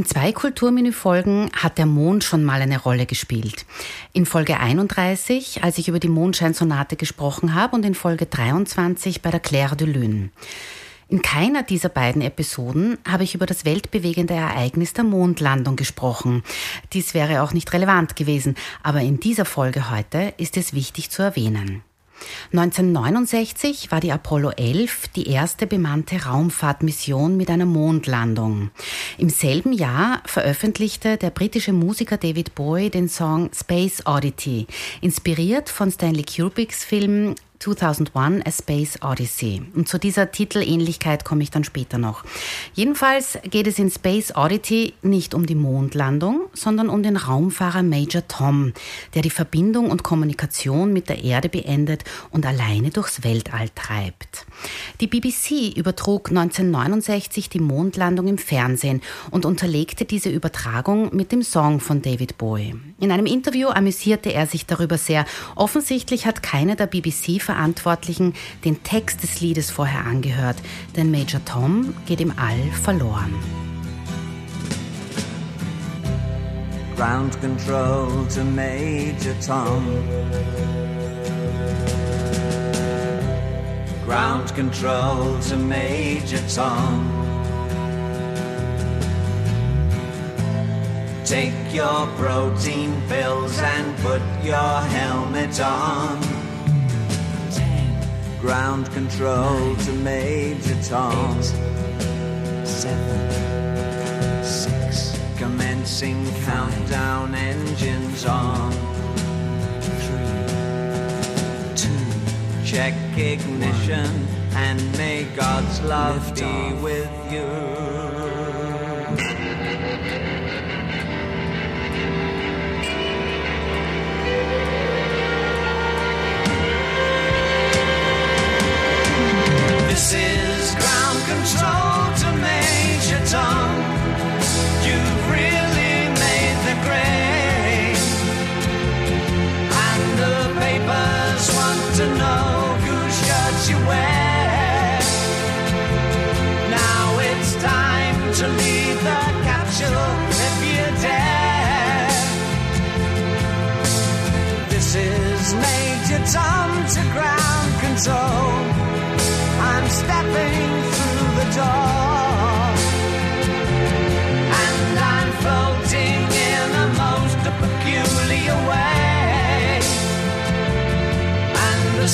In zwei Kulturmenü-Folgen hat der Mond schon mal eine Rolle gespielt. In Folge 31, als ich über die Mondscheinsonate gesprochen habe, und in Folge 23 bei der Claire de Lune. In keiner dieser beiden Episoden habe ich über das weltbewegende Ereignis der Mondlandung gesprochen. Dies wäre auch nicht relevant gewesen, aber in dieser Folge heute ist es wichtig zu erwähnen. 1969 war die Apollo 11 die erste bemannte Raumfahrtmission mit einer Mondlandung. Im selben Jahr veröffentlichte der britische Musiker David Bowie den Song Space Oddity, inspiriert von Stanley Kubricks Film 2001 A Space Odyssey. Und zu dieser Titelähnlichkeit komme ich dann später noch. Jedenfalls geht es in Space Oddity nicht um die Mondlandung, sondern um den Raumfahrer Major Tom, der die Verbindung und Kommunikation mit der Erde beendet und alleine durchs Weltall treibt. Die BBC übertrug 1969 die Mondlandung im Fernsehen und unterlegte diese Übertragung mit dem Song von David Bowie. In einem Interview amüsierte er sich darüber sehr. Offensichtlich hat keiner der BBC Verantwortlichen den Text des Liedes vorher angehört, denn Major Tom geht im All verloren. Ground control to Major Tom. Ground control to Major Tom. Take your protein pills and put your helmet on. Ground control Nine, to Major Tom. Eight, seven, six. Commencing five, countdown engines on. Three, two. Check ignition one. and may God's love Lift be off. with you. This is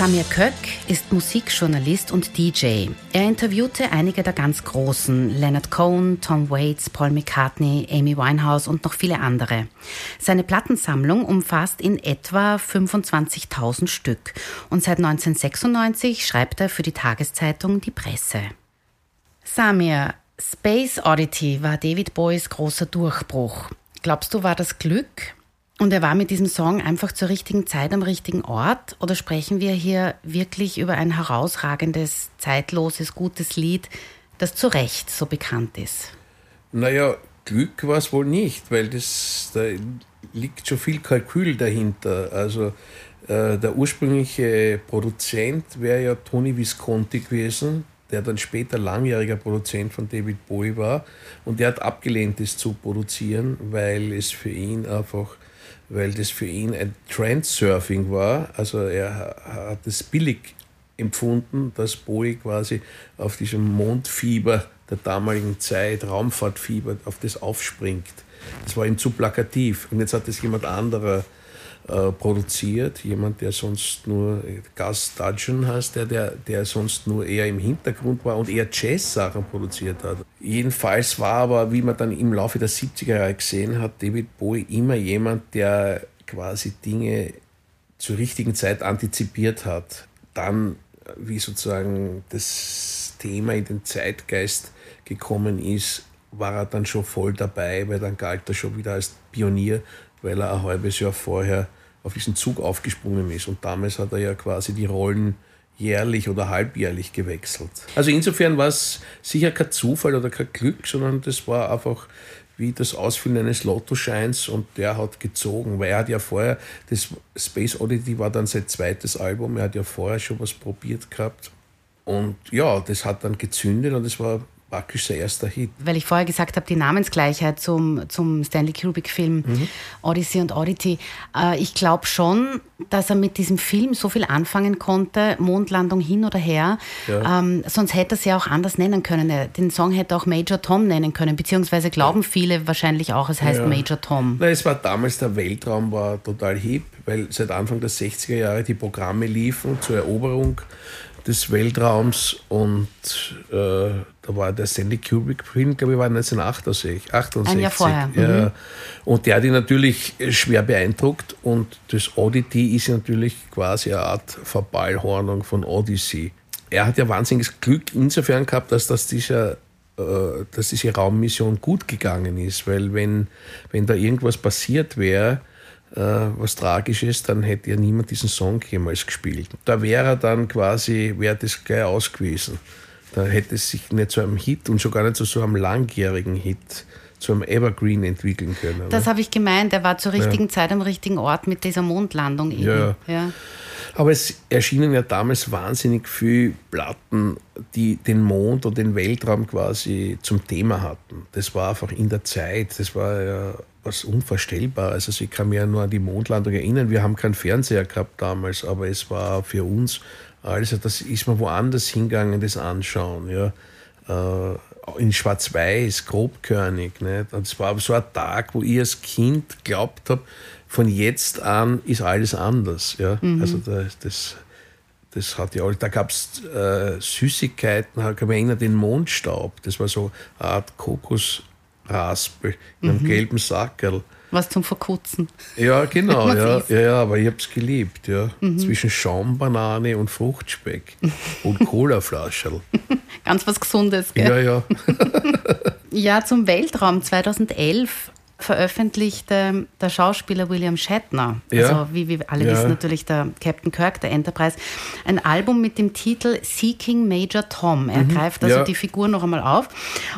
Samir Köck ist Musikjournalist und DJ. Er interviewte einige der ganz Großen, Leonard Cohen, Tom Waits, Paul McCartney, Amy Winehouse und noch viele andere. Seine Plattensammlung umfasst in etwa 25.000 Stück und seit 1996 schreibt er für die Tageszeitung Die Presse. Samir, Space Oddity war David Bowies großer Durchbruch. Glaubst du, war das Glück? Und er war mit diesem Song einfach zur richtigen Zeit am richtigen Ort? Oder sprechen wir hier wirklich über ein herausragendes, zeitloses, gutes Lied, das zu Recht so bekannt ist? Naja, Glück war es wohl nicht, weil das, da liegt schon viel Kalkül dahinter. Also äh, der ursprüngliche Produzent wäre ja Tony Visconti gewesen, der dann später langjähriger Produzent von David Bowie war. Und der hat abgelehnt, das zu produzieren, weil es für ihn einfach weil das für ihn ein Trendsurfing war. Also er hat es billig empfunden, dass Bowie quasi auf diesem Mondfieber der damaligen Zeit, Raumfahrtfieber, auf das aufspringt. Das war ihm zu plakativ. Und jetzt hat es jemand anderer äh, produziert, jemand, der sonst nur Gus Dudgeon heißt, der, der, der sonst nur eher im Hintergrund war und eher Jazz-Sachen produziert hat. Jedenfalls war aber, wie man dann im Laufe der 70er Jahre gesehen hat, David Bowie immer jemand, der quasi Dinge zur richtigen Zeit antizipiert hat. Dann, wie sozusagen das Thema in den Zeitgeist gekommen ist, war er dann schon voll dabei, weil dann galt er schon wieder als Pionier, weil er ein halbes Jahr vorher auf diesen Zug aufgesprungen ist. Und damals hat er ja quasi die Rollen jährlich oder halbjährlich gewechselt. Also insofern war es sicher kein Zufall oder kein Glück, sondern das war einfach wie das Ausfüllen eines Lottoscheins und der hat gezogen, weil er hat ja vorher, das Space Oddity war dann sein zweites Album, er hat ja vorher schon was probiert gehabt und ja, das hat dann gezündet und es war praktisch sein erster Hit. Weil ich vorher gesagt habe, die Namensgleichheit zum, zum Stanley Kubrick-Film mhm. Odyssey und Oddity. Äh, ich glaube schon, dass er mit diesem Film so viel anfangen konnte, Mondlandung hin oder her. Ja. Ähm, sonst hätte er es ja auch anders nennen können. Den Song hätte auch Major Tom nennen können, beziehungsweise glauben ja. viele wahrscheinlich auch, es heißt ja. Major Tom. Na, es war damals, der Weltraum war total hip, weil seit Anfang der 60er Jahre die Programme liefen zur Eroberung des Weltraums und äh, da war der Stanley Kubrick-Film, glaube ich, war 1968. 68. Ein Jahr vorher. Ja. Mhm. Und der hat ihn natürlich schwer beeindruckt und das Oddity ist natürlich quasi eine Art Verballhornung von Odyssey. Er hat ja wahnsinniges Glück insofern gehabt, dass das dieser äh, dass diese Raummission gut gegangen ist, weil wenn, wenn da irgendwas passiert wäre, äh, was tragisch ist, dann hätte ja niemand diesen Song jemals gespielt. Da wäre er dann quasi, wäre das gleich aus gewesen. Da hätte es sich nicht zu einem Hit und schon gar nicht zu so einem langjährigen Hit zu einem Evergreen entwickeln können. Das habe ich gemeint, er war zur richtigen ja. Zeit am richtigen Ort mit dieser Mondlandung eben. Ja. ja. Aber es erschienen ja damals wahnsinnig viele Platten, die den Mond und den Weltraum quasi zum Thema hatten. Das war einfach in der Zeit, das war ja was Unvorstellbares. Also ich kann mich ja nur an die Mondlandung erinnern. Wir haben keinen Fernseher gehabt damals, aber es war für uns, also das ist man woanders hingegangen, das anschauen. Ja. Äh, in Schwarz-Weiß, grobkörnig. Nicht? Und es war so ein Tag, wo ich als Kind glaubt habe, von jetzt an ist alles anders. Ja? Mhm. Also das, das, das hat ja, da gab es äh, Süßigkeiten, ich kann mich erinnern, den Mondstaub. Das war so eine Art Kokos. Raspel in einem mhm. gelben Sackerl. Was zum Verkutzen. Ja, genau. ja, ja, ja, aber ich habe es geliebt. Ja. Mhm. Zwischen Schaumbanane und Fruchtspeck und Colaflascherl. Ganz was Gesundes, gell? Ja, ja. ja, zum Weltraum 2011 veröffentlichte der Schauspieler William Shatner, ja. also wie wir alle ja. wissen natürlich der Captain Kirk der Enterprise, ein Album mit dem Titel Seeking Major Tom. Er mhm. greift also ja. die Figur noch einmal auf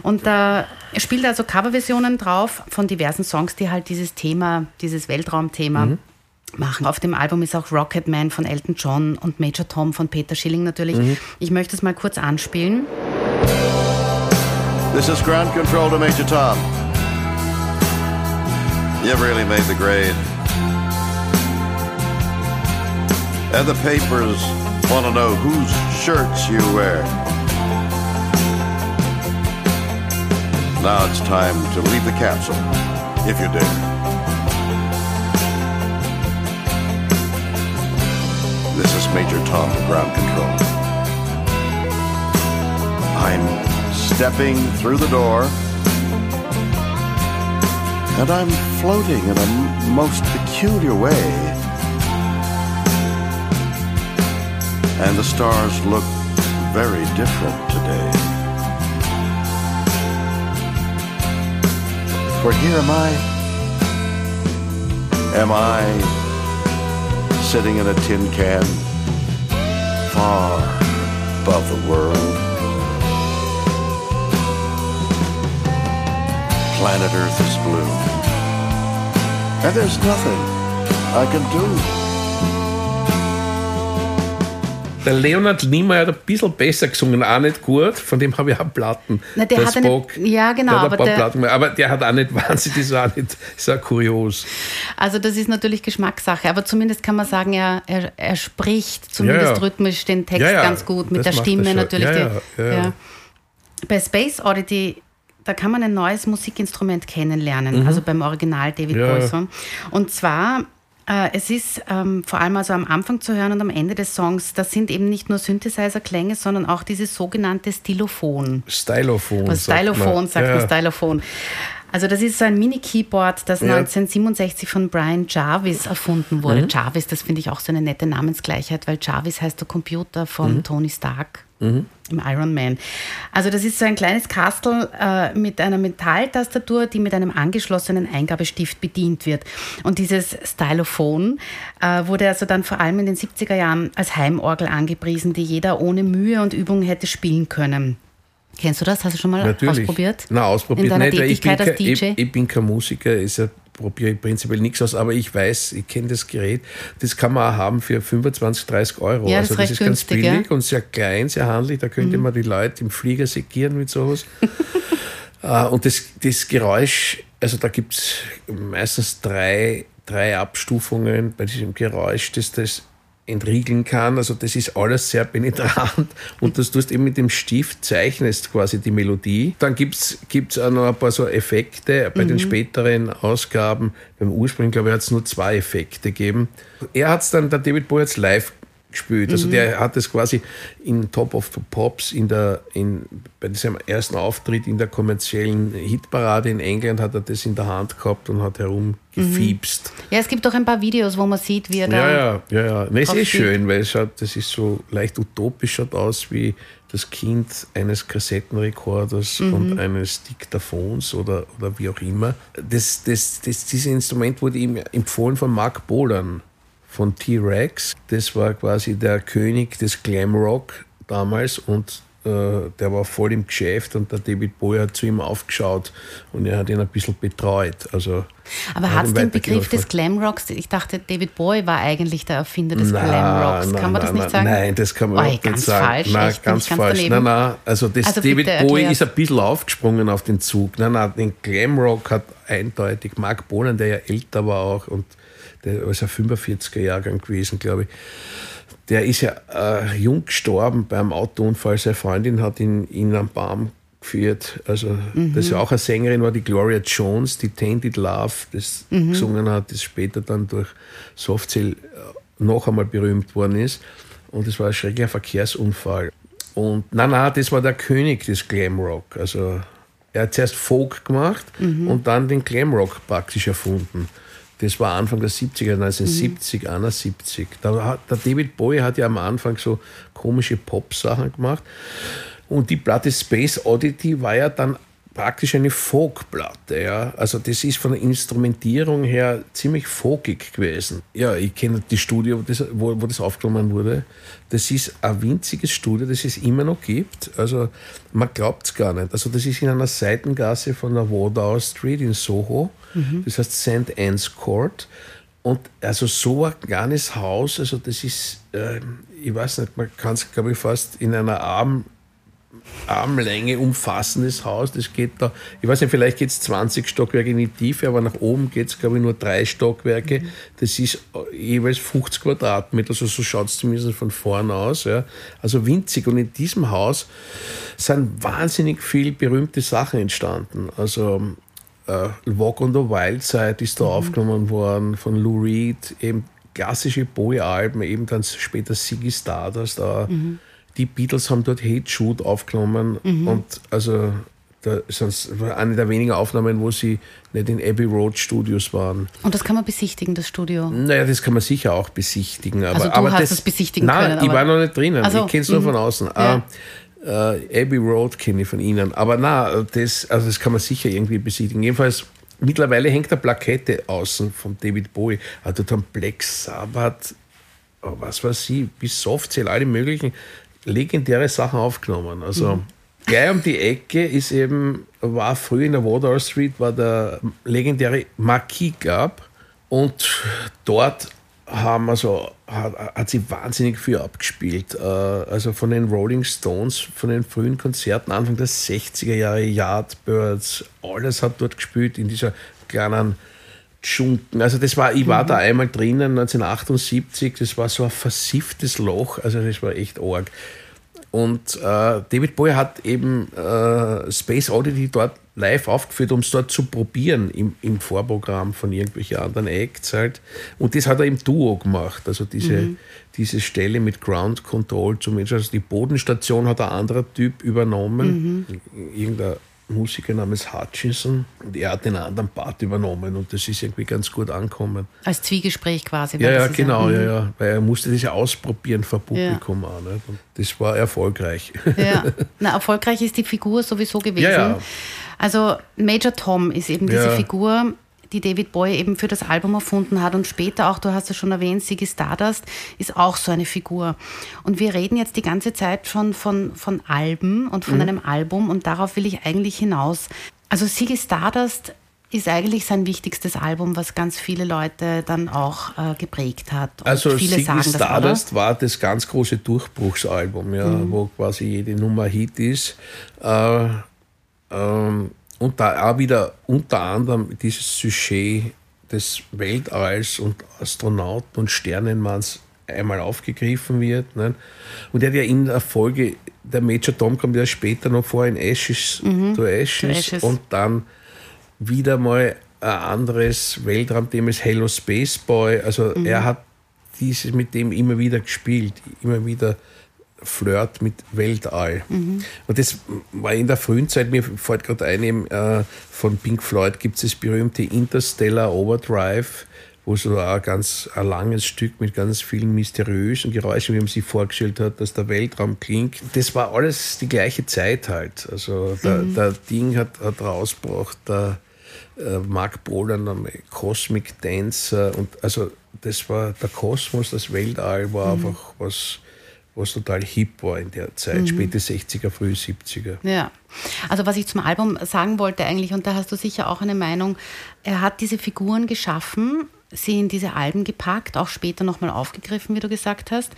und da spielt also Coverversionen drauf von diversen Songs, die halt dieses Thema, dieses Weltraumthema mhm. machen. Auf dem Album ist auch Rocket Man von Elton John und Major Tom von Peter Schilling natürlich. Mhm. Ich möchte es mal kurz anspielen. This is ground control to Major Tom. You really made the grade. And the papers want to know whose shirts you wear. Now it's time to leave the capsule, if you dare. This is Major Tom, ground control. I'm stepping through the door and I'm floating in a most peculiar way. And the stars look very different today. For here am I. Am I sitting in a tin can far above the world? Planet Earth is blue. And there's nothing I can do. Der Leonard Nimoy hat ein bisschen besser gesungen, auch nicht gut. Von dem habe ich auch Platten. Na, der hat eine- Spock, ja, genau, Der hat ein aber der- aber der hat auch nicht wahnsinnig, das ist auch, nicht, ist auch kurios. Also das ist natürlich Geschmackssache, aber zumindest kann man sagen, er, er, er spricht zumindest Ja, ja. rhythmisch den Text Ja, ja, ganz gut, mit das der er Stimme natürlich. Ja, die, ja, ja, ja. Bei Space Oddity, da kann man ein neues Musikinstrument kennenlernen, also beim Original David Mhm. Ja. Song. Und zwar, äh, es ist ähm, vor allem also am Anfang zu hören und am Ende des Songs, das sind eben nicht nur Synthesizer-Klänge, sondern auch dieses sogenannte Stylophon. Stylophon. Was sagt Stylophon, man. sagt ja. man Stylophon. Also das ist so ein Mini-Keyboard, das Ja. 1967 von Brian Jarvis erfunden Mhm. wurde. Jarvis, das finde ich auch so eine nette Namensgleichheit, weil Jarvis heißt der Computer von Mhm. Tony Stark im Iron Man. Also das ist so ein kleines Kastel äh, mit einer Metalltastatur, die mit einem angeschlossenen Eingabestift bedient wird. Und dieses Stylophon äh, wurde also dann vor allem in den 70er Jahren als Heimorgel angepriesen, die jeder ohne Mühe und Übung hätte spielen können. Kennst du das? Hast du schon mal Natürlich. ausprobiert? Nein, ausprobiert In deiner nicht, weil ich bin, Tätigkeit als kein, DJ? ich, ich bin kein Musiker, ist ja probiere ich prinzipiell nichts aus, aber ich weiß, ich kenne das Gerät, das kann man auch haben für 25, 30 Euro. Ja, das also ist das ist ganz günstig, billig ja. Mhm. und sehr klein, sehr handlich, da könnte man die Leute im Flieger segieren mit sowas. Äh, und das, das Geräusch, also da gibt es meistens drei, drei Abstufungen bei diesem Geräusch, das das entriegeln kann. Also das ist alles sehr penetrant und das tust eben mit dem Stift, zeichnest quasi die Melodie. Dann gibt es auch noch ein paar so Effekte bei den späteren Ausgaben. Beim Ursprung, glaube ich, hat es nur zwei Effekte gegeben. Er hat es dann, der David Bowie live gespielt. Also der hat es quasi in Top of the Pops, in der, in, bei diesem ersten Auftritt in der kommerziellen Hitparade in England hat er das in der Hand gehabt und hat herumgefiebst. Ja, es gibt auch ein paar Videos, wo man sieht, wie er da. Ja, ja, ja, ja. Nee, es ist schön, weil es schaut, das ist so leicht utopisch schaut aus wie das Kind eines Kassettenrekorders und eines Diktaphons oder, oder wie auch immer. Das, das, das, dieses Instrument wurde ihm empfohlen von Mark Bolan von T-Rex. Das war quasi der König des Glamrock damals und äh, der war voll im Geschäft und der David Bowie hat zu ihm aufgeschaut und er hat ihn ein bisschen betreut. Also, Aber er hat es den Begriff des Glamrocks? Ich dachte, David Bowie war eigentlich der Erfinder des Nein, Glamrocks. Kann man das nein, nicht sagen? Nein, das kann man überhaupt nicht ganz sagen. falsch, Nein, echt, ganz ganz falsch. daneben. Nein, nein, also das Also David Bowie erklär's. ist ein bisschen aufgesprungen auf den Zug. Nein, nein, den Glamrock hat eindeutig Mark Bolan, der ja älter war auch und der ist ja 45er Jahrgang gewesen, glaube ich. Der ist ja äh, jung gestorben beim Autounfall. Seine Freundin hat ihn, ihn am Baum geführt. Also, das ja auch eine Sängerin war, die Gloria Jones, die Tainted Love, das gesungen hat, das später dann durch Softcell äh, noch einmal berühmt worden ist. Und es war ein schrecklicher Verkehrsunfall. Und nein, nein, das war der König des Glamrock. Also er hat zuerst Folk gemacht und dann den Glamrock praktisch erfunden. Das war Anfang der 70er, 1970, 71. Da hat, der David Bowie hat ja am Anfang so komische Pop-Sachen gemacht. Und die Platte Space Oddity war ja dann praktisch eine Folkplatte. Ja. Also das ist von der Instrumentierung her ziemlich folkig gewesen. Ja, ich kenne die Studio, wo das, wo, wo das aufgenommen wurde. Das ist ein winziges Studio, das es immer noch gibt. Also man glaubt es gar nicht. Also das ist in einer Seitengasse von der Wardour Street in Soho. Das heißt St. Anne's Court. Und also so ein kleines Haus, also das ist, äh, ich weiß nicht, man kann es, glaube ich, fast in einer Arm, Armlänge umfassendes Haus. Das geht da, ich weiß nicht, vielleicht geht es 20 Stockwerke in die Tiefe, aber nach oben geht es, glaube ich, nur drei Stockwerke. Das ist äh, jeweils 50 Quadratmeter, also so schaut es zumindest von vorn aus. Ja. Also winzig. Und in diesem Haus sind wahnsinnig viele berühmte Sachen entstanden. Also äh, Walk on the Wild Side ist da aufgenommen worden von Lou Reed, eben klassische Bowie-Alben, eben dann später Ziggy Stardust. Da. Die Beatles haben dort Hate Shoot aufgenommen und also da sonst war eine der wenigen Aufnahmen, wo sie nicht in Abbey Road Studios waren. Und das kann man besichtigen, das Studio. Naja, das kann man sicher auch besichtigen. Aber, Also du aber hast das, es besichtigen nein, können, ich aber- war noch nicht drinnen. Ach so, ich kenne es nur mhm. von außen. Ja. Äh, äh, Abbey Road kenne ich von Ihnen. Aber na, das, also das kann man sicher irgendwie besichtigen. Jedenfalls, mittlerweile hängt eine Plakette außen von David Bowie. Also dort haben Black Sabbath, oh, was weiß ich, bis Softcell, alle möglichen legendäre Sachen aufgenommen. Also Mhm. gleich um die Ecke ist eben, war früher in der Wardour Street, war der legendäre Marquis Club und dort haben also, hat, hat sie wahnsinnig viel abgespielt. Äh, also von den Rolling Stones, von den frühen Konzerten, Anfang der 60er Jahre, Yardbirds, alles hat dort gespielt in dieser kleinen Schunken. Also das war, ich war mhm. da einmal drinnen 1978, das war so ein versifftes Loch, also das war echt arg. Und äh, David Bowie hat eben äh, Space Oddity dort live aufgeführt, um es dort zu probieren im, im Vorprogramm von irgendwelchen anderen Acts halt. Und das hat er im Duo gemacht. Also diese, mhm. diese Stelle mit Ground Control zumindest. Also die Bodenstation hat ein anderer Typ übernommen. Mhm. Irgendein Musiker namens Hutchinson und er hat den anderen Part übernommen und das ist irgendwie ganz gut angekommen. Als Zwiegespräch quasi. Ja, ja, genau, ja, mhm. ja, weil er musste das ja ausprobieren vor Publikum ja. auch. Nicht? Und das war erfolgreich. Ja, Na, erfolgreich ist die Figur sowieso gewesen. Ja, ja. Also Major Tom ist eben diese. Figur, die David Bowie eben für das Album erfunden hat und später auch, du hast es schon erwähnt, Siggy Stardust ist auch so eine Figur. Und wir reden jetzt die ganze Zeit schon von, von Alben und von mhm. einem Album und darauf will ich eigentlich hinaus. Also Siggy Stardust ist eigentlich sein wichtigstes Album, was ganz viele Leute dann auch äh, geprägt hat. Und also viele Siggy Stardust das, war das ganz große Durchbruchsalbum, ja, mhm. wo quasi jede Nummer Hit ist. Äh, ähm, und da auch wieder unter anderem dieses Sujet des Weltalls und Astronauten und Sternenmanns einmal aufgegriffen wird. Ne? Und er hat ja in der Folge, der Major Tom kommt ja später noch vor in Ashes mhm. to Ashes, Ashes und dann wieder mal ein anderes Weltraumthema ist Hello Space Boy. Also mhm. er hat dieses mit dem immer wieder gespielt, immer wieder Flirt mit Weltall. Mhm. Und das war in der frühen Zeit, mir fällt gerade ein, eben, äh, von Pink Floyd gibt es das berühmte Interstellar Overdrive, wo so ein ganz ein langes Stück mit ganz vielen mysteriösen Geräuschen, wie man sich vorgestellt hat, dass der Weltraum klingt. Das war alles die gleiche Zeit halt. Also der, mhm. der Ding hat, hat rausgebracht, der äh, Mark Bolan, Cosmic Dancer und also das war der Kosmos, das Weltall war mhm. einfach was was total hip war in der Zeit, mhm. späte 60er, frühe 70er. Ja, also was ich zum Album sagen wollte eigentlich, und da hast du sicher auch eine Meinung, er hat diese Figuren geschaffen, sie in diese Alben gepackt, auch später nochmal aufgegriffen, wie du gesagt hast.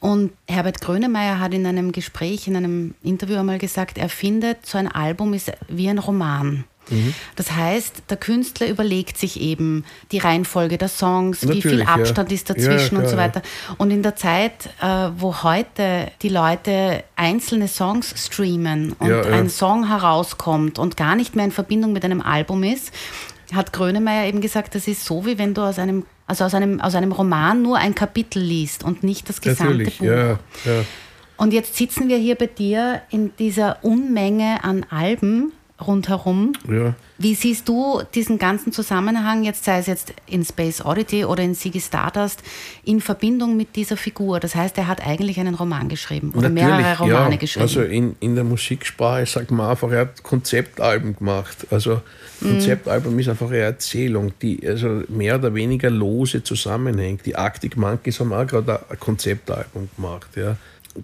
Und Herbert Grönemeyer hat in einem Gespräch, in einem Interview einmal gesagt, er findet, so ein Album ist wie ein Roman. Mhm. Das heißt, der Künstler überlegt sich eben die Reihenfolge der Songs, Natürlich, wie viel Abstand ja. ist dazwischen ja, und so weiter. Und in der Zeit, äh, wo heute die Leute einzelne Songs streamen und ein Song herauskommt und gar nicht mehr in Verbindung mit einem Album ist, hat Grönemeyer eben gesagt, das ist so, wie wenn du aus einem, also aus einem, aus einem Roman nur ein Kapitel liest und nicht das gesamte Natürlich, Buch. Ja, ja. Und jetzt sitzen wir hier bei dir in dieser Unmenge an Alben rundherum. Ja. Wie siehst du diesen ganzen Zusammenhang, jetzt sei es jetzt in Space Oddity oder in Ziggy Stardust, in Verbindung mit dieser Figur? Das heißt, er hat eigentlich einen Roman geschrieben oder Natürlich, mehrere Romane ja. geschrieben. Also in, in der Musiksprache sagt man einfach, er hat Konzeptalben gemacht. Also mhm. Konzeptalbum mm. ist einfach eine Erzählung, die also mehr oder weniger lose zusammenhängt. Die Arctic Monkeys haben auch gerade ein Konzeptalbum gemacht. Ja.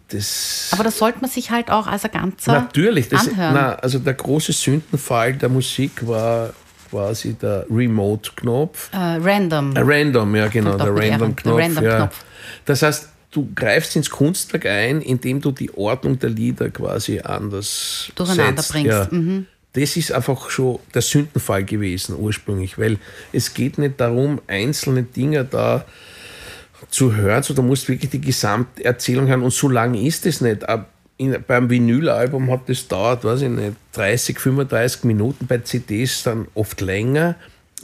Das Aber das sollte man sich halt auch als ein ganzer Natürlich, das, anhören. Na, also der große Sündenfall der Musik war quasi der Remote-Knopf. Uh, random. Uh, random, ja genau, der Random-Knopf. Random ja. Das heißt, du greifst ins Kunstwerk ein, indem du die Ordnung der Lieder quasi anders durcheinander setzt. bringst. Ja. Mhm. Das ist einfach schon der Sündenfall gewesen ursprünglich, weil es geht nicht darum, einzelne Dinge da zu hören, so, du musst wirklich die Gesamterzählung hören und so lange ist es nicht. In, beim Vinylalbum hat das dauert, weiß ich nicht, 30, 35 Minuten, bei CDs dann oft länger.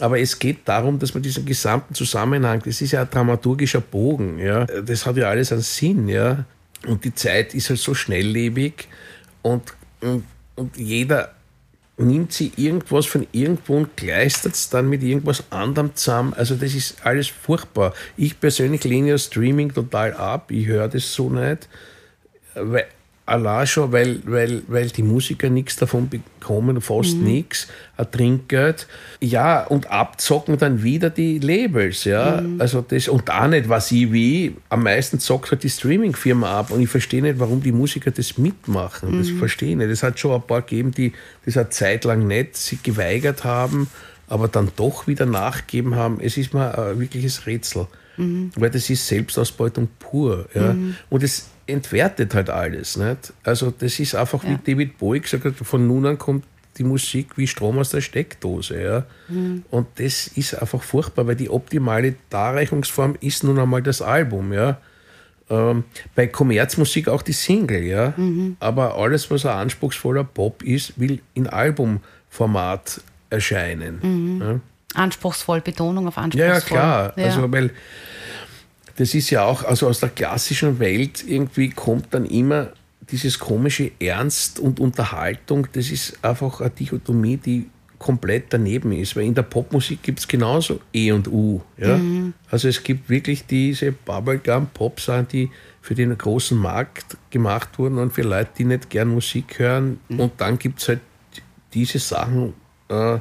Aber es geht darum, dass man diesen gesamten Zusammenhang, das ist ja ein dramaturgischer Bogen, ja. Das hat ja alles einen Sinn, ja. Und die Zeit ist halt so schnelllebig und, und, und jeder nimmt sie irgendwas von irgendwo und kleistert es dann mit irgendwas anderem zusammen. Also das ist alles furchtbar. Ich persönlich lehne ja Streaming total ab. Ich höre das so nicht. Weil allein schon, weil, weil, weil die Musiker nichts davon bekommen, fast mhm. nichts, ein Trinkgeld. Ja, und abzocken dann wieder die Labels, ja. Mhm. Also das, und auch nicht, was ich wie, am meisten zockt halt die Streaming-Firma ab. Und ich verstehe nicht, warum die Musiker das mitmachen. Mhm. Das verstehe ich nicht. Es hat schon ein paar gegeben, die das eine Zeit lang nicht sich geweigert haben, aber dann doch wieder nachgegeben haben. Es ist mal ein wirkliches Rätsel. Mhm. Weil das ist Selbstausbeutung pur. Ja? Mhm. Und es entwertet halt alles. Nicht? Also das ist einfach, ja. wie David Bowie gesagt hat, von nun an kommt die Musik wie Strom aus der Steckdose. Ja? Mhm. Und das ist einfach furchtbar, weil die optimale Darreichungsform ist nun einmal das Album. Ja? Ähm, bei Kommerzmusik auch die Single. Ja? Mhm. Aber alles, was ein anspruchsvoller Pop ist, will in Albumformat erscheinen. Mhm. Ja? Anspruchsvoll, Betonung auf anspruchsvoll. Ja, ja klar. Ja. Also, weil das ist ja auch, also aus der klassischen Welt irgendwie kommt dann immer dieses komische Ernst und Unterhaltung. Das ist einfach eine Dichotomie, die komplett daneben ist, weil in der Popmusik gibt es genauso E und U. Ja? Mhm. Also es gibt wirklich diese Bubblegum-Pop-Sachen, die für den großen Markt gemacht wurden und für Leute, die nicht gern Musik hören. Mhm. Und dann gibt es halt diese Sachen, äh,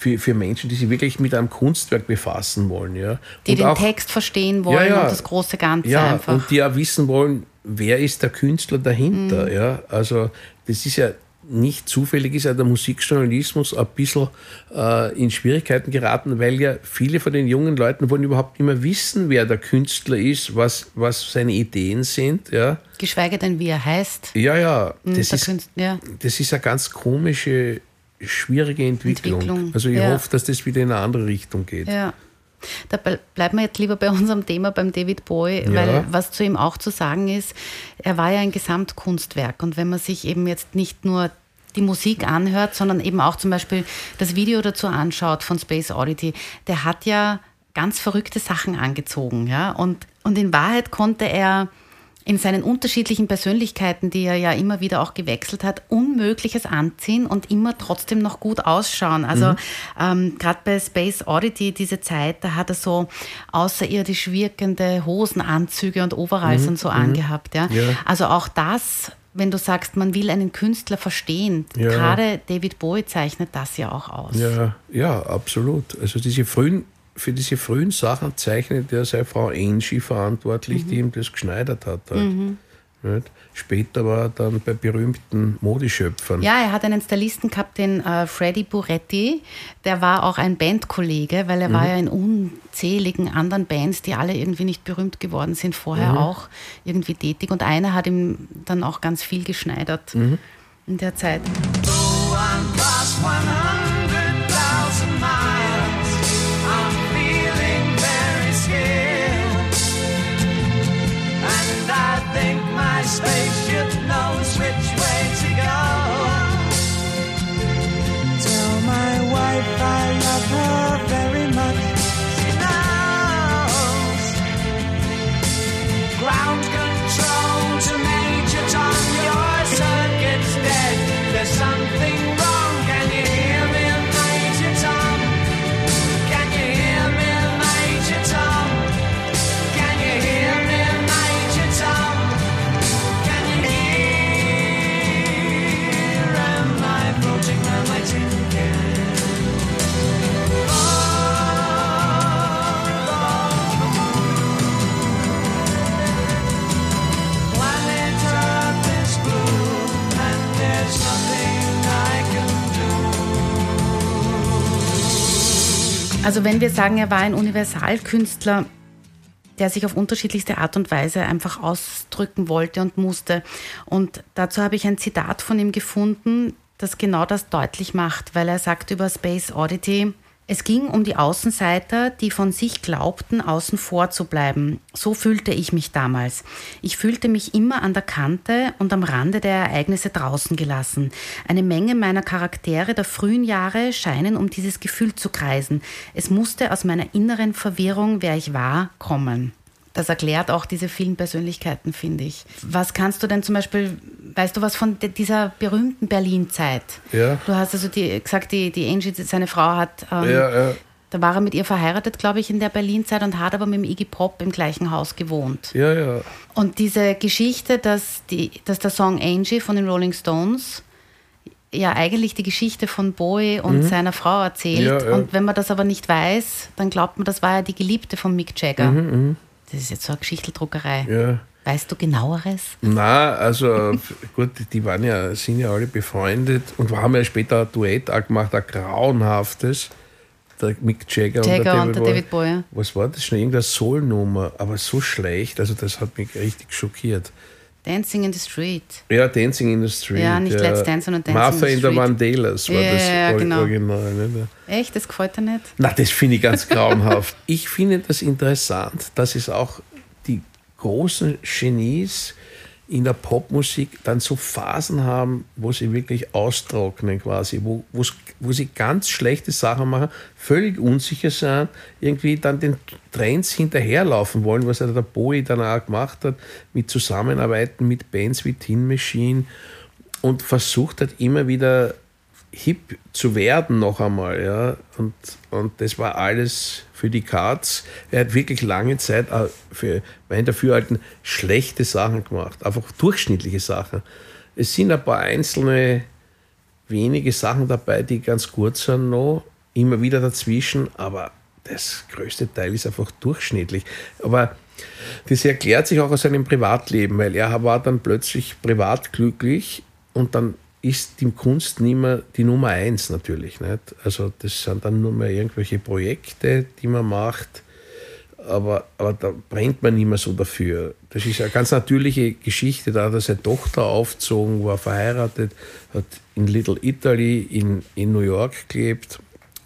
für, für Menschen, die sich wirklich mit einem Kunstwerk befassen wollen. Ja. Die und den auch, Text verstehen wollen ja, ja, und das große Ganze ja, einfach. Und die auch wissen wollen, wer ist der Künstler dahinter. Mhm. Ja. Also das ist ja nicht zufällig ist ja der Musikjournalismus ein bisschen äh, in Schwierigkeiten geraten, weil ja viele von den jungen Leuten wollen überhaupt nicht mehr wissen, wer der Künstler ist, was, was seine Ideen sind. Ja. Geschweige denn, wie er heißt. Ja, ja. Mhm, das, ist, Künstler, ja. das ist eine ganz komische schwierige Entwicklung. Entwicklung. Also ich ja. hoffe, dass das wieder in eine andere Richtung geht. Ja. Da bleiben wir jetzt lieber bei unserem Thema, beim David Bowie, ja. weil was zu ihm auch zu sagen ist, er war ja ein Gesamtkunstwerk. Und wenn man sich eben jetzt nicht nur die Musik anhört, sondern eben auch zum Beispiel das Video dazu anschaut von Space Oddity, der hat ja ganz verrückte Sachen angezogen. Ja? Und, und in Wahrheit konnte er in seinen unterschiedlichen Persönlichkeiten, die er ja immer wieder auch gewechselt hat, Unmögliches anziehen und immer trotzdem noch gut ausschauen. Also mhm. ähm, gerade bei Space Oddity, diese Zeit, da hat er so außerirdisch wirkende Hosenanzüge und Overalls mhm. und so mhm. angehabt. Ja? ja? Also auch das wenn du sagst, man will einen Künstler verstehen, ja. gerade David Bowie zeichnet das ja auch aus. Ja, ja, absolut. Also diese frühen für diese frühen Sachen zeichnet er seine Frau Angie verantwortlich, mhm. die ihm das geschneidert hat. Halt. Mhm. Später war er dann bei berühmten Modeschöpfern. Ja, er hat einen Stylisten gehabt, den äh, Freddy Buretti. Der war auch ein Bandkollege, weil er mhm. war ja in unzähligen anderen Bands, die alle irgendwie nicht berühmt geworden sind, vorher mhm. auch irgendwie tätig. Und einer hat ihm dann auch ganz viel geschneidert mhm. in der Zeit. So Also wenn wir sagen, er war ein Universalkünstler, der sich auf unterschiedlichste Art und Weise einfach ausdrücken wollte und musste. Und dazu habe ich ein Zitat von ihm gefunden, das genau das deutlich macht, weil er sagt über Space Oddity, es ging um die Außenseiter, die von sich glaubten, außen vor zu bleiben. So fühlte ich mich damals. Ich fühlte mich immer an der Kante und am Rande der Ereignisse draußen gelassen. Eine Menge meiner Charaktere der frühen Jahre scheinen um dieses Gefühl zu kreisen. Es musste aus meiner inneren Verwirrung, wer ich war, kommen. Das erklärt auch diese vielen Persönlichkeiten, finde ich. Was kannst du denn zum Beispiel, weißt du was von dieser berühmten Berlin-Zeit? Ja. Du hast also die, gesagt, die, die Angie, seine Frau hat. Ähm, ja, ja. Da war er mit ihr verheiratet, glaube ich, in der Berlin-Zeit und hat aber mit dem Iggy Pop im gleichen Haus gewohnt. Ja, ja. Und diese Geschichte, dass, die, dass der Song Angie von den Rolling Stones ja eigentlich die Geschichte von Bowie und mhm. seiner Frau erzählt. Ja, ja. Und wenn man das aber nicht weiß, dann glaubt man, das war ja die Geliebte von Mick Jagger. Mhm, mh. Das ist jetzt so eine Geschichteldruckerei. Ja. Weißt du genaueres? Na, also gut, die waren ja, sind ja alle befreundet und wir haben ja später ein Duett auch gemacht, ein grauenhaftes. der Mick Jagger, Jagger und der David, der David Bowie. Was war das schon? Irgendeine Soul-Nummer, aber so schlecht, also das hat mich richtig schockiert. Dancing in the Street. Ja, Dancing in the Street. Ja, nicht Let's Dance, sondern Dancing Martha in the in the Street. Vandellas war Ja, das ja, genau. Original. Ne? Echt, das gefällt dir nicht? Na, das finde ich ganz grauenhaft. Ich finde das interessant, dass es auch die großen Genies in der Popmusik dann so Phasen haben, wo sie wirklich austrocknen quasi, wo, wo sie ganz schlechte Sachen machen, völlig unsicher sind, irgendwie dann den Trends hinterherlaufen wollen, was ja der Bowie dann auch gemacht hat, mit Zusammenarbeiten mit Bands wie Tin Machine und versucht hat immer wieder hip zu werden noch einmal, ja. Und, und das war alles für die Cards. Er hat wirklich lange Zeit für mein Dafürhalten schlechte Sachen gemacht, einfach durchschnittliche Sachen. Es sind ein paar einzelne wenige Sachen dabei, die ganz gut sind noch, immer wieder dazwischen, aber das größte Teil ist einfach durchschnittlich. Aber das erklärt sich auch aus seinem Privatleben, weil er war dann plötzlich privat glücklich und dann ist die Kunst nicht mehr die Nummer eins natürlich. Nicht? Also das sind dann nur mehr irgendwelche Projekte, die man macht, aber, aber da brennt man nicht mehr so dafür. Das ist eine ganz natürliche Geschichte, da hat er seine Tochter aufgezogen, war verheiratet, hat in Little Italy in, in New York gelebt.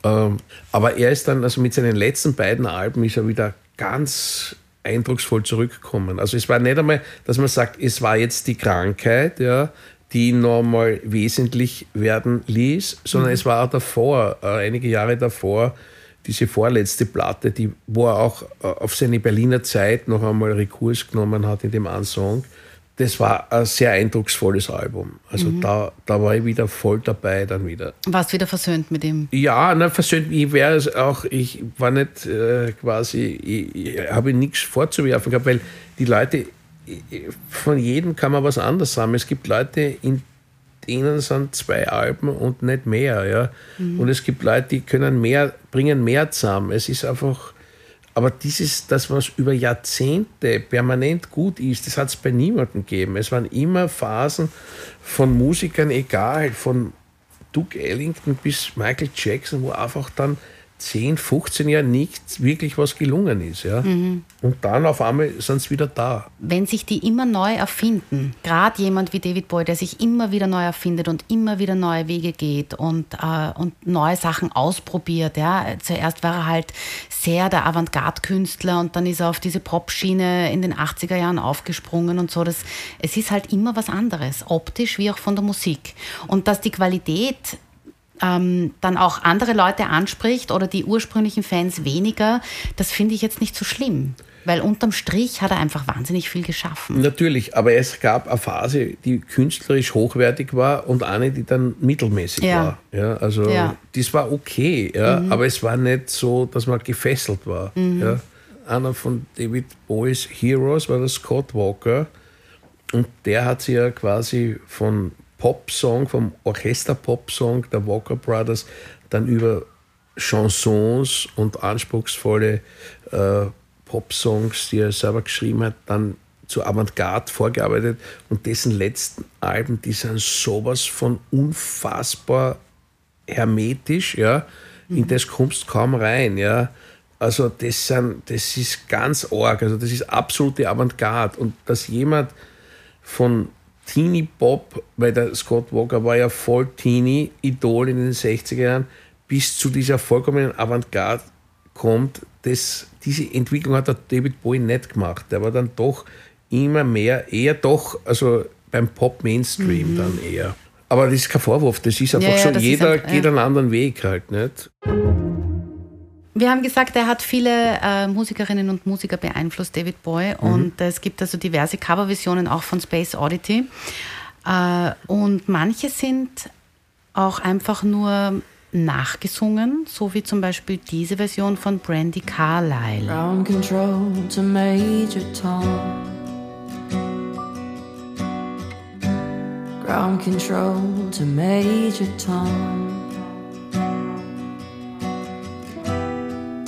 Ähm, aber er ist dann, also mit seinen letzten beiden Alben ist er wieder ganz eindrucksvoll zurückgekommen. Also es war nicht einmal, dass man sagt, es war jetzt die Krankheit, ja, die nochmal wesentlich werden ließ, sondern es war auch davor, äh, einige Jahre davor, diese vorletzte Platte, die, wo er auch äh, auf seine Berliner Zeit noch einmal Rekurs genommen hat in dem einen Song. Das war ein sehr eindrucksvolles Album. Also da, da war ich wieder voll dabei dann wieder. Warst wieder versöhnt mit ihm? Ja, na, versöhnt, ich wäre es auch, ich war nicht äh, quasi, ich, ich habe nichts vorzuwerfen gehabt, weil die Leute, von jedem kann man was anderes haben. Es gibt Leute, in denen sind zwei Alben und nicht mehr, ja. Und es gibt Leute, die können mehr, bringen mehr zusammen. Es ist einfach, aber dieses, das, was über Jahrzehnte permanent gut ist, das hat es bei niemandem gegeben. Es waren immer Phasen von Musikern, egal, von Duke Ellington bis Michael Jackson, wo einfach dann 10, 15 Jahre nicht wirklich was gelungen ist. Ja? Und dann auf einmal sind sie wieder da. Wenn sich die immer neu erfinden, gerade jemand wie David Bowie, der sich immer wieder neu erfindet und immer wieder neue Wege geht und, äh, und neue Sachen ausprobiert. Ja? Zuerst war er halt sehr der Avantgarde-Künstler und dann ist er auf diese Pop-Schiene in den 80er Jahren aufgesprungen und so. Das, es ist halt immer was anderes, optisch wie auch von der Musik. Und dass die Qualität ähm, dann auch andere Leute anspricht oder die ursprünglichen Fans weniger, das finde ich jetzt nicht so schlimm. Weil unterm Strich hat er einfach wahnsinnig viel geschaffen. Natürlich, aber es gab eine Phase, die künstlerisch hochwertig war und eine, die dann mittelmäßig Ja. war. Ja, also Ja. Mhm. das war okay, ja, aber es war nicht so, dass man gefesselt war. Ja. Einer von David Bowies Heroes war der Scott Walker und der hat sich ja quasi von Popsong, vom Orchester-Popsong der Walker Brothers dann über Chansons und anspruchsvolle äh, Popsongs, die er selber geschrieben hat, dann zu Avantgarde vorgearbeitet. Und dessen letzten Alben, die sind sowas von unfassbar hermetisch, ja, in das kommst du kaum rein, ja. Also das, sind, das ist ganz arg, also das ist absolute Avantgarde. Und dass jemand von Teenie Pop, weil der Scott Walker war ja voll Teenie, Idol in den 60er Jahren, bis zu dieser vollkommenen Avantgarde kommt, das, diese Entwicklung hat der David Bowie nicht gemacht. Der war dann doch immer mehr, eher doch, also beim Pop-Mainstream dann eher. Aber das ist kein Vorwurf, das ist einfach Ja, ja, so, ist jeder einfach- geht ja. einen anderen Weg halt, nicht? Wir haben gesagt, er hat viele äh, Musikerinnen und Musiker beeinflusst, David Bowie. Und es gibt also diverse Coverversionen auch von Space Oddity. Äh, und manche sind auch einfach nur nachgesungen, so wie zum Beispiel diese Version von Brandy Carlile. Ground control to Major Tom. Ground control to Major Tom.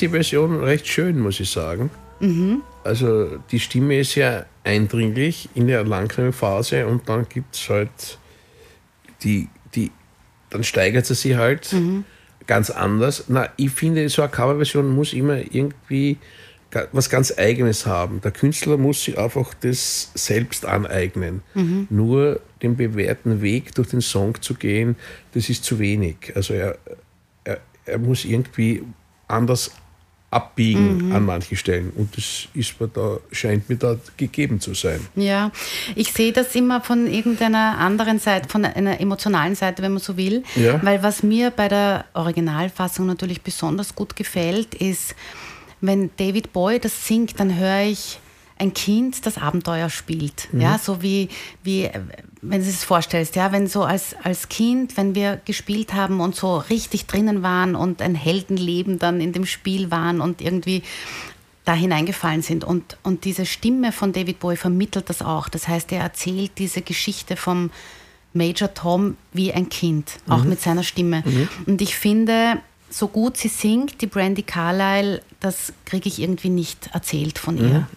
Diese Version recht schön, muss ich sagen. Also die Stimme ist ja eindringlich in der langsamen Phase und dann gibt es halt die, die, dann steigert sie sich halt ganz anders. Na, ich finde, so eine Coverversion muss immer irgendwie was ganz Eigenes haben. Der Künstler muss sich einfach das selbst aneignen. Nur den bewährten Weg durch den Song zu gehen, das ist zu wenig. Also er, er, er muss irgendwie anders abbiegen an manchen Stellen. Und das ist mir da, scheint mir da gegeben zu sein. Ja, ich sehe das immer von irgendeiner anderen Seite, von einer emotionalen Seite, wenn man so will. Ja. Weil was mir bei der Originalfassung natürlich besonders gut gefällt, ist, wenn David Boy das singt, dann höre ich ein Kind, das Abenteuer spielt. Ja, so wie, wie, äh, wenn du es vorstellst, ja, wenn so als, als Kind, wenn wir gespielt haben und so richtig drinnen waren und ein Heldenleben dann in dem Spiel waren und irgendwie da hineingefallen sind. Und, und diese Stimme von David Bowie vermittelt das auch. Das heißt, er erzählt diese Geschichte vom Major Tom wie ein Kind, auch mit seiner Stimme. Und ich finde, so gut sie singt, die Brandy Carlyle, das kriege ich irgendwie nicht erzählt von ihr.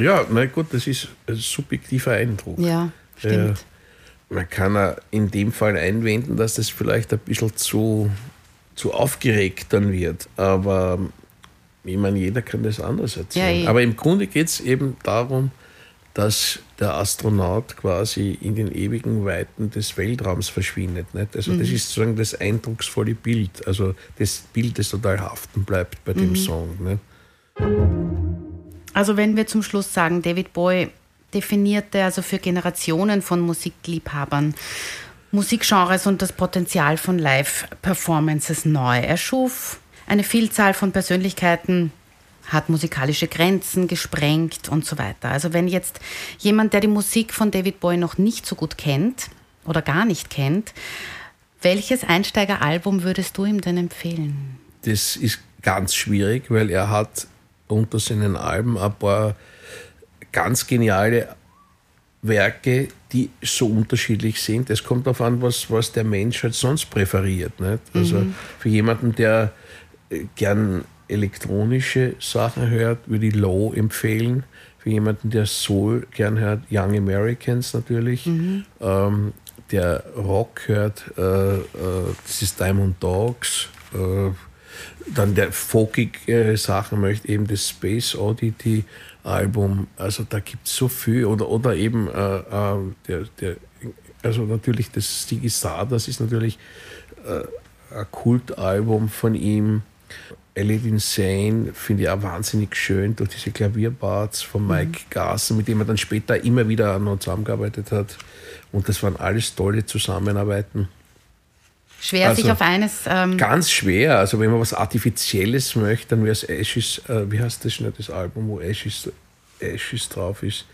Ja, na gut, das ist ein subjektiver Eindruck. Ja, stimmt. Äh, man kann ja in dem Fall einwenden, dass das vielleicht ein bisschen zu, zu aufgeregt dann wird. Aber ich meine, jeder kann das anders erzählen. Ja. Aber im Grunde geht es eben darum, dass der Astronaut quasi in den ewigen Weiten des Weltraums verschwindet. Nicht? Also das ist sozusagen das eindrucksvolle Bild. Also das Bild, das total haften bleibt bei dem Song. Nicht? Also wenn wir zum Schluss sagen, David Bowie definierte also für Generationen von Musikliebhabern Musikgenres und das Potenzial von Live-Performances neu. Er schuf eine Vielzahl von Persönlichkeiten, hat musikalische Grenzen gesprengt und so weiter. Also wenn jetzt jemand, der die Musik von David Bowie noch nicht so gut kennt oder gar nicht kennt, welches Einsteigeralbum würdest du ihm denn empfehlen? das ist ganz schwierig, weil er hat unter seinen Alben ein paar ganz geniale Werke, die so unterschiedlich sind. Es kommt darauf an, was, was der Mensch halt sonst präferiert. Nicht? Also für jemanden, der äh, gern elektronische Sachen hört, würde ich Low empfehlen. Für jemanden, der Soul gern hört, Young Americans natürlich. Ähm, der Rock hört, äh, äh, das ist Diamond Dogs. Äh, dann der folkige Sachen möchte, eben das Space Oddity Album. Also da gibt es so viel. Oder, oder eben äh, äh, der, der, also natürlich das Ziggy Stardust ist natürlich äh, ein Kultalbum von ihm. Elliot Insane finde ich auch wahnsinnig schön durch diese Klavierparts von Mike Garson, mit dem er dann später immer wieder noch zusammengearbeitet hat. Und das waren alles tolle Zusammenarbeiten. Schwer, sich Also, auf eines ähm, Ganz schwer. Also wenn man was Artifizielles möchte, dann wäre es Ashes, äh, wie heißt das schnell, das Album, wo Ashes, Ashes drauf ist.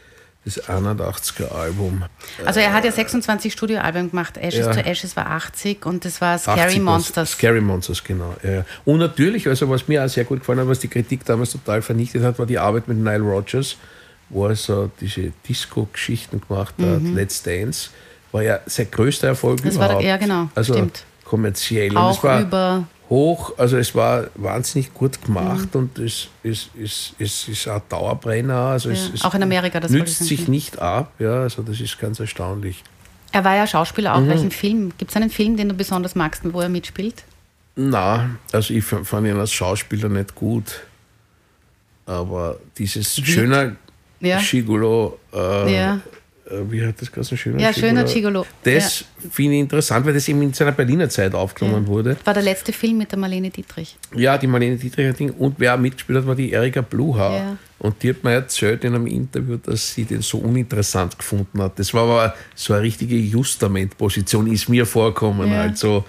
Das 81er Album. Also er hat ja 26 Studioalben gemacht. Ashes Ja. to Ashes war 80 und das war Scary 80 was- Monsters. Scary Monsters, genau. Ja. Und natürlich, also was mir auch sehr gut gefallen hat, was die Kritik damals total vernichtet hat, war die Arbeit mit Nile Rodgers, wo er so diese Disco-Geschichten gemacht hat, Let's Dance. War ja sein größter Erfolg Mhm. Das war überhaupt. der- ja, genau, Also stimmt. Kommerziell. Und Auch es war über- hoch, also es war wahnsinnig gut gemacht Mhm. und es, es, es, es ist ein Dauerbrenner. Also es, Ja, es auch in Amerika, das nützt ich sich nicht ab. Ja, also das ist ganz erstaunlich. Er war ja Schauspieler auch. Mhm. Welchen Film? Gibt es einen Film, den du besonders magst, wo er mitspielt? Na, also ich fand ihn als Schauspieler nicht gut. Aber dieses schöner Ja. Gigolo, äh, Ja. Äh, wie hat das geheißen? Schöner Ja, schöner Gigolo. Das finde ich interessant, weil das eben in seiner Berliner Zeit aufgenommen wurde. War der letzte Film mit der Marlene Dietrich. Ja, die Marlene Dietrich Ding und wer auch mitgespielt hat, war die Erika Bluha. Ja. Und die hat mir erzählt in einem Interview, dass sie den so uninteressant gefunden hat. Das war aber so eine richtige Justament-Position, ist mir vorkommen Ja. halt so.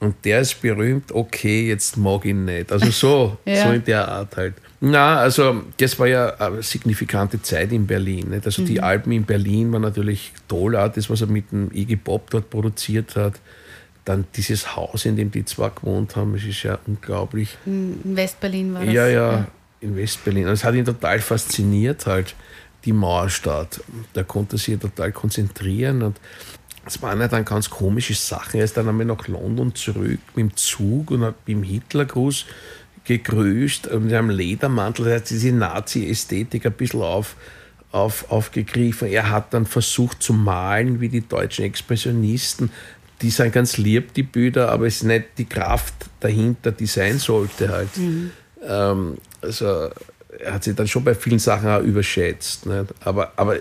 Und der ist berühmt, okay, jetzt mag ich ihn nicht. Also so, Ja. so in der Art halt. Na, also das war ja eine signifikante Zeit in Berlin. Nicht? Also Mhm. die Alben in Berlin waren natürlich toll, auch das, was er mit dem Iggy Pop dort produziert hat. Dann dieses Haus, in dem die zwei gewohnt haben, das ist ja unglaublich. In Westberlin war das. Ja, ja, in Westberlin. Und es hat ihn total fasziniert, halt, die Mauerstadt. Da konnte er sich total konzentrieren und es waren ja dann ganz komische Sachen. Er ist dann einmal nach London zurück mit dem Zug und hat beim Hitlergruß gegrüßt und mit einem Ledermantel. Das heißt, diese Nazi-Ästhetik ein bisschen auf, auf, aufgegriffen. Er hat dann versucht zu malen wie die deutschen Expressionisten. Die sind ganz lieb, die Bilder, aber es ist nicht die Kraft dahinter, die sein sollte halt. Ähm, also er hat sich dann schon bei vielen Sachen auch überschätzt. Nicht? Aber, aber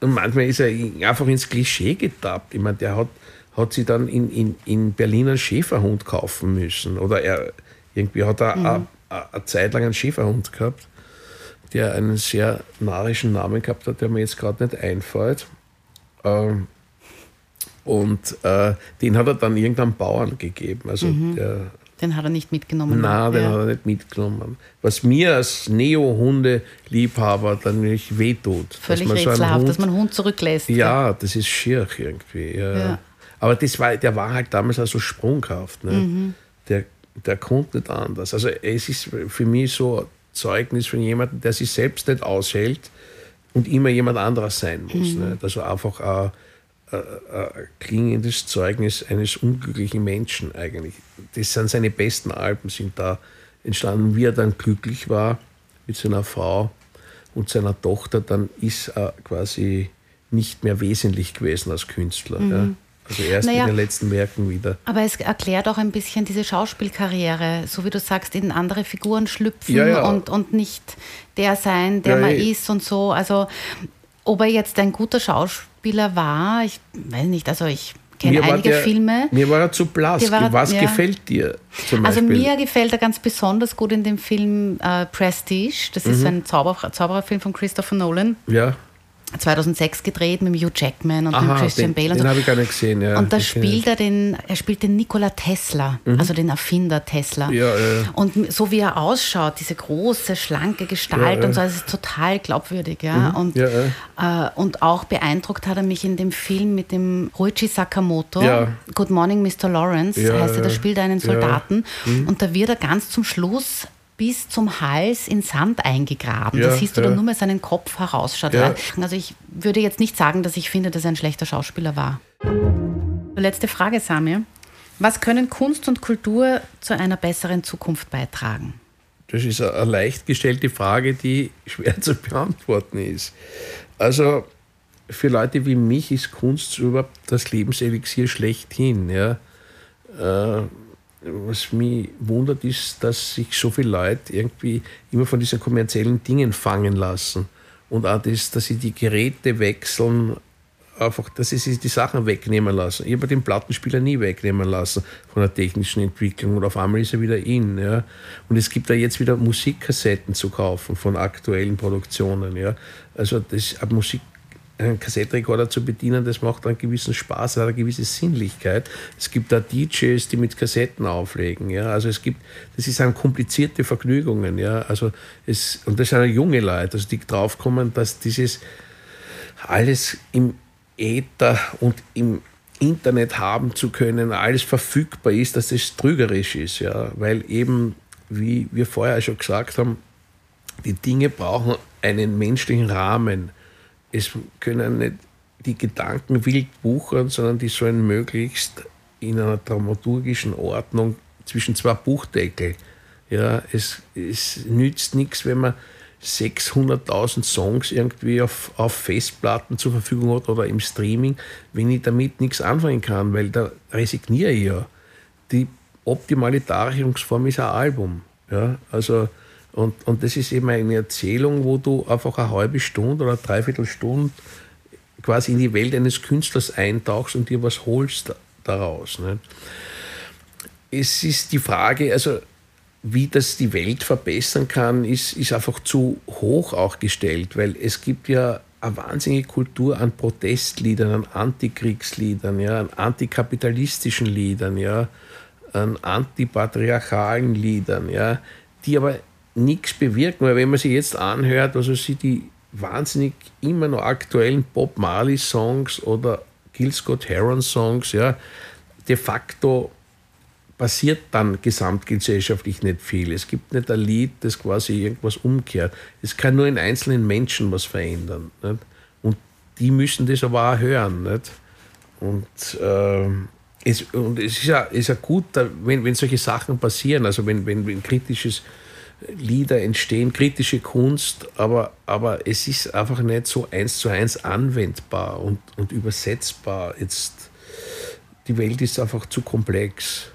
manchmal ist er einfach ins Klischee getappt. Ich meine, der hat, hat sich dann in, in, in Berlin einen Schäferhund kaufen müssen. Oder er irgendwie hat er eine, eine Zeit lang einen Schäferhund gehabt, der einen sehr narischen Namen gehabt hat, der mir jetzt gerade nicht einfällt. Ähm, und äh, den hat er dann irgendeinem Bauern gegeben. Also der, Den hat er nicht mitgenommen. Nein, den ja. hat er nicht mitgenommen. Was mir als Neo-Hunde-Liebhaber dann wirklich wehtut. Völlig dass man so einen rätselhaft, Hund, dass man einen Hund zurücklässt. Ja, das ist schier irgendwie. Ja. Ja. Aber das war, der war halt damals auch so sprunghaft. Ne? Mhm. Der, der konnte nicht anders. Also es ist für mich so ein Zeugnis von jemandem, der sich selbst nicht aushält und immer jemand anderes sein muss. Mhm. Ne? Also einfach ein, ein, ein klingendes Zeugnis eines unglücklichen Menschen eigentlich. Das sind seine besten Alben, sind da entstanden. Wie er dann glücklich war mit seiner Frau und seiner Tochter, dann ist er quasi nicht mehr wesentlich gewesen als Künstler. Ja? Also erst. Naja. in den letzten Werken wieder. Aber es erklärt auch ein bisschen diese Schauspielkarriere, so wie du sagst, in andere Figuren schlüpfen Ja, ja. Und, und nicht der sein, der Ja, man ist und so. Also ob er jetzt ein guter Schauspieler war, ich weiß nicht, also ich kenne einige der- Filme. Mir war er zu blass. War Was ja. gefällt dir zum Also mir gefällt er ganz besonders gut in dem Film äh, Prestige. Das Mhm. ist ein Zauber Zaubererfilm von Christopher Nolan. ja, 2006 gedreht mit dem Hugh Jackman und dem aha, Christian den, Bale und den so. habe ich gar nicht gesehen. Ja, Und da den spielt er den, er spielt den Nikola Tesla, also den Erfinder Tesla. Mhm. Ja, ja. Und so wie er ausschaut, diese große, schlanke Gestalt Ja, und so, das ist total glaubwürdig. Ja? Und, Ja, Äh, und auch beeindruckt hat er mich in dem Film mit dem Ruichi Sakamoto. Good Morning Mr. Lawrence, heißt er, da spielt er einen Ja. Mhm. Soldaten. Und da wird er ganz zum Schluss bis zum Hals in Sand eingegraben. Ja, da siehst du ja. dann nur mal seinen Kopf herausschaut. Ja. Also ich würde jetzt nicht sagen, dass ich finde, dass er ein schlechter Schauspieler war. Letzte Frage, Samir. Was können Kunst und Kultur zu einer besseren Zukunft beitragen? Das ist eine eine leicht gestellte Frage, die schwer zu beantworten ist. Also für Leute wie mich ist Kunst überhaupt das Lebenselixier schlechthin. Ja. Äh, was mich wundert, ist, dass sich so viele Leute irgendwie immer von diesen kommerziellen Dingen fangen lassen. Und auch das, dass sie die Geräte wechseln, einfach, dass sie sich die Sachen wegnehmen lassen. Ich habe den Plattenspieler nie wegnehmen lassen von der technischen Entwicklung und auf einmal ist er wieder in. Ja. Und es gibt da jetzt wieder Musikkassetten zu kaufen von aktuellen Produktionen. Ja. Also das eine Musik einen Kassettenrekorder zu bedienen, das macht einen gewissen Spaß, hat eine gewisse Sinnlichkeit. Es gibt da DJs, die mit Kassetten auflegen. Ja. Also es gibt, das sind komplizierte Vergnügungen. Ja. Also es, und das sind junge Leute, also die draufkommen, dass dieses alles im Äther und im Internet haben zu können, alles verfügbar ist, dass das trügerisch ist, ja, weil eben, wie wir vorher schon gesagt haben, die Dinge brauchen einen menschlichen Rahmen. Es können nicht die Gedanken wild wuchern, sondern die sollen möglichst in einer dramaturgischen Ordnung zwischen zwei Buchdeckel. Ja, es, es nützt nichts, wenn man 600.000 Songs irgendwie auf, auf Festplatten zur Verfügung hat oder im Streaming, wenn ich damit nichts anfangen kann, weil da resigniere ich ja. Die optimale Darreichungsform ist ein Album. Ja, also, und, und das ist eben eine Erzählung, wo du einfach eine halbe Stunde oder eine Dreiviertelstunde quasi in die Welt eines Künstlers eintauchst und dir was holst daraus. Nicht? Es ist die Frage, also wie das die Welt verbessern kann, ist, ist einfach zu hoch auch gestellt, weil es gibt ja eine wahnsinnige Kultur an Protestliedern, an Antikriegsliedern, ja, an antikapitalistischen Liedern, ja, an antipatriarchalen Liedern, ja, die aber nichts bewirken, weil wenn man sich jetzt anhört, also sie die wahnsinnig immer noch aktuellen Bob Marley Songs oder Gil Scott Heron Songs, ja, de facto passiert dann gesamtgesellschaftlich nicht viel. Es gibt nicht ein Lied, das quasi irgendwas umkehrt. Es kann nur in einzelnen Menschen was verändern. Nicht? Und die müssen das aber auch hören. Nicht? Und, äh, es, und es ist ja, ist ja gut, wenn, wenn solche Sachen passieren, also wenn, wenn, wenn kritisches Lieder entstehen, kritische Kunst, aber, aber es ist einfach nicht so eins zu eins anwendbar und, und übersetzbar. Jetzt, die Welt ist einfach zu komplex.